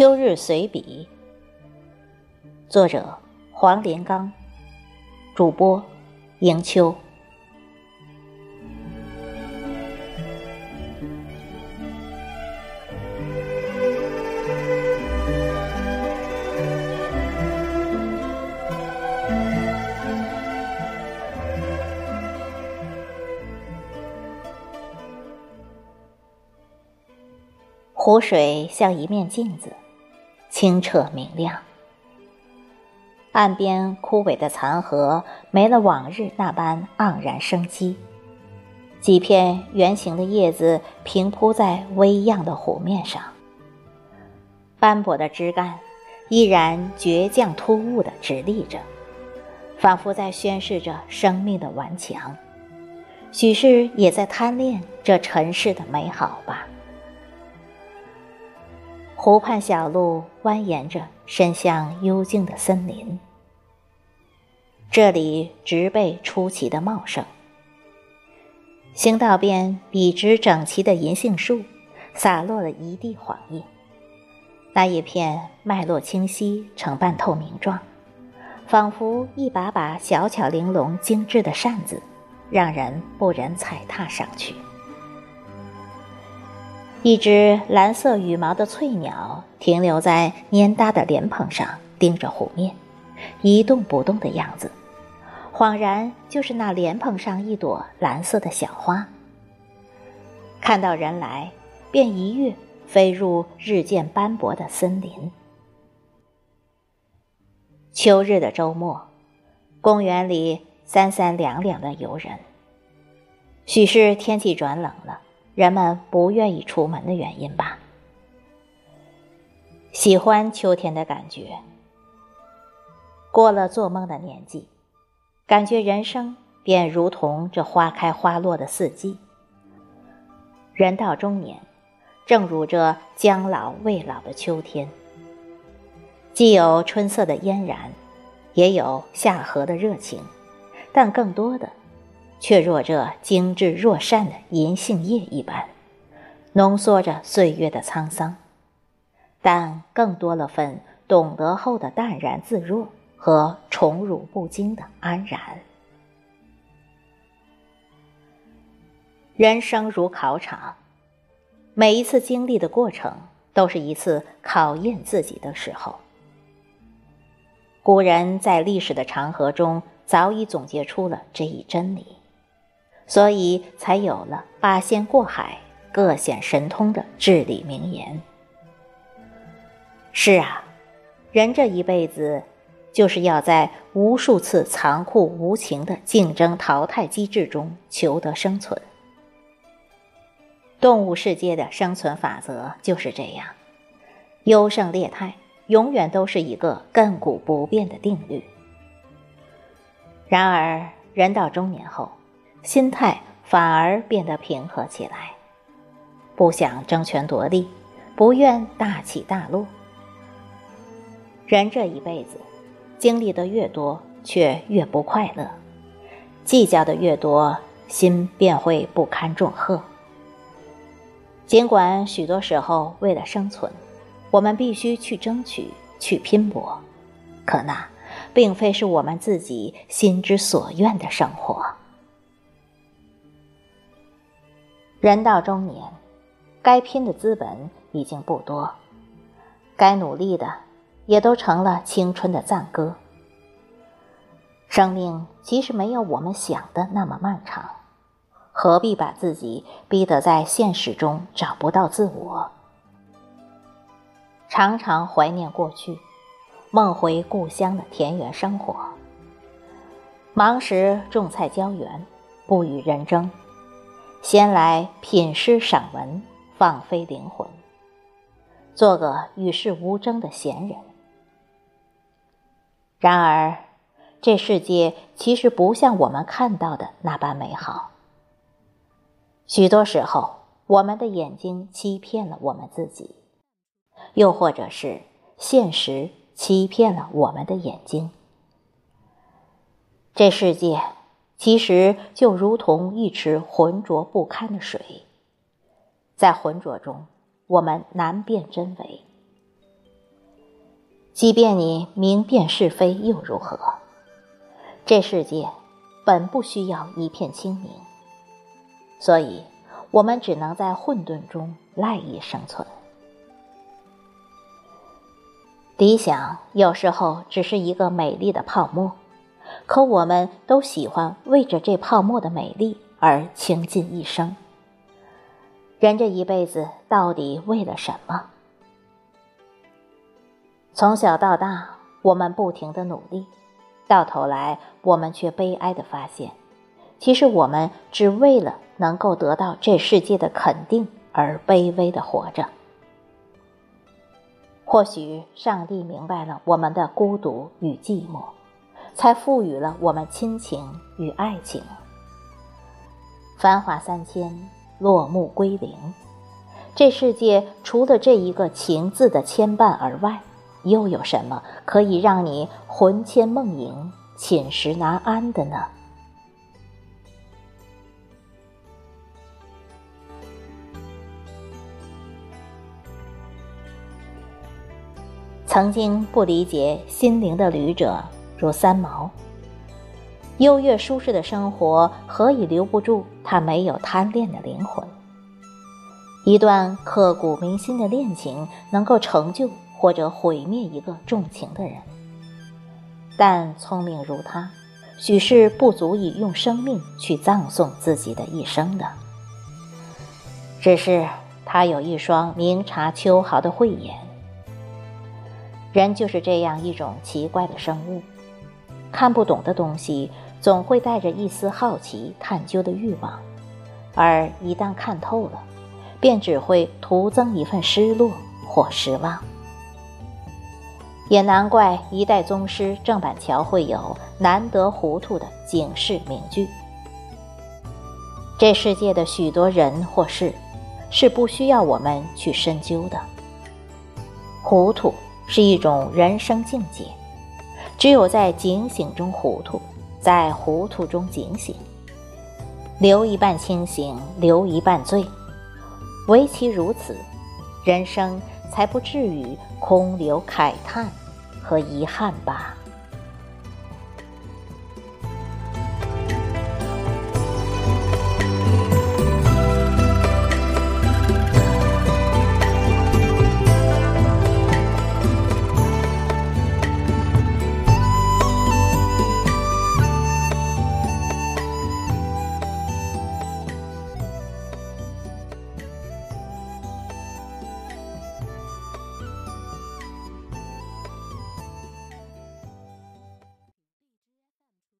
秋日随笔，作者黄连刚，主播迎秋。湖水像一面镜子，清澈明亮。岸边枯萎的残荷没了往日那般盎然生机，几片圆形的叶子平铺在微漾的湖面上，斑驳的枝干依然倔强突兀地直立着，仿佛在宣示着生命的顽强，许是也在贪恋这尘世的美好吧。湖畔小路蜿蜒着，伸向幽静的森林。这里植被出奇的茂盛，行道边笔直整齐的银杏树，洒落了一地黄叶。那一片脉络清晰，呈半透明状，仿佛一把把小巧玲珑、精致的扇子，让人不忍踩踏上去。一只蓝色羽毛的翠鸟停留在蔫搭的莲蓬上，盯着湖面，一动不动的样子，恍然就是那莲蓬上一朵蓝色的小花。看到人来，便一跃飞入日渐斑驳的森林。秋日的周末，公园里三三两两的游人，许是天气转冷了。人们不愿意出门的原因吧。喜欢秋天的感觉。过了做梦的年纪，感觉人生便如同这花开花落的四季。人到中年，正如这将老未老的秋天，既有春色的嫣然，也有夏荷的热情，但更多的。却若这精致若善的银杏叶一般，浓缩着岁月的沧桑，但更多了份懂得后的淡然自若和宠辱不惊的安然。人生如考场，每一次经历的过程，都是一次考验自己的时候。古人在历史的长河中，早已总结出了这一真理。所以才有了“八仙过海，各显神通”的至理名言。是啊，人这一辈子，就是要在无数次残酷无情的竞争淘汰机制中求得生存。动物世界的生存法则就是这样，优胜劣汰永远都是一个亘古不变的定律。然而，人到中年后，心态反而变得平和起来，不想争权夺利，不愿大起大落。人这一辈子，经历的越多，却越不快乐；计较的越多，心便会不堪重荷。尽管许多时候为了生存，我们必须去争取、去拼搏，可那并非是我们自己心之所愿的生活。人到中年，该拼的资本已经不多，该努力的也都成了青春的赞歌。生命其实没有我们想的那么漫长，何必把自己逼得在现实中找不到自我？常常怀念过去，梦回故乡的田园生活。忙时种菜浇园，不与人争。先来品诗赏文，放飞灵魂，做个与世无争的闲人。然而，这世界其实不像我们看到的那般美好。许多时候，我们的眼睛欺骗了我们自己，又或者是现实欺骗了我们的眼睛。这世界。其实就如同一池浑浊不堪的水，在浑浊中，我们难辨真伪。即便你明辨是非又如何？这世界本不需要一片清明，所以我们只能在混沌中赖以生存。理想有时候只是一个美丽的泡沫，可我们都喜欢为着这泡沫的美丽而倾尽一生。人这一辈子到底为了什么？从小到大，我们不停的努力，到头来，我们却悲哀的发现，其实我们只为了能够得到这世界的肯定而卑微的活着。或许上帝明白了我们的孤独与寂寞，才赋予了我们亲情与爱情。繁华三千，落幕归零，这世界除了这一个情字的牵绊而外。又有什么可以让你魂牵梦萦、寝食难安的呢？曾经不理解心灵的旅者如三毛，优越舒适的生活何以留不住他没有贪恋的灵魂？一段刻骨铭心的恋情能够成就。或者毁灭一个重情的人，但聪明如他，许是不足以用生命去葬送自己的一生的。只是他有一双明察秋毫的慧眼。人就是这样一种奇怪的生物，看不懂的东西，总会带着一丝好奇探究的欲望，而一旦看透了，便只会徒增一份失落或失望。也难怪一代宗师郑板桥会有“难得糊涂”的警示名句。这世界的许多人或事，是不需要我们去深究的。糊涂是一种人生境界，只有在警醒中糊涂，在糊涂中警醒，留一半清醒，留一半醉，唯其如此，人生才不至于空留慨叹。和遗憾吧。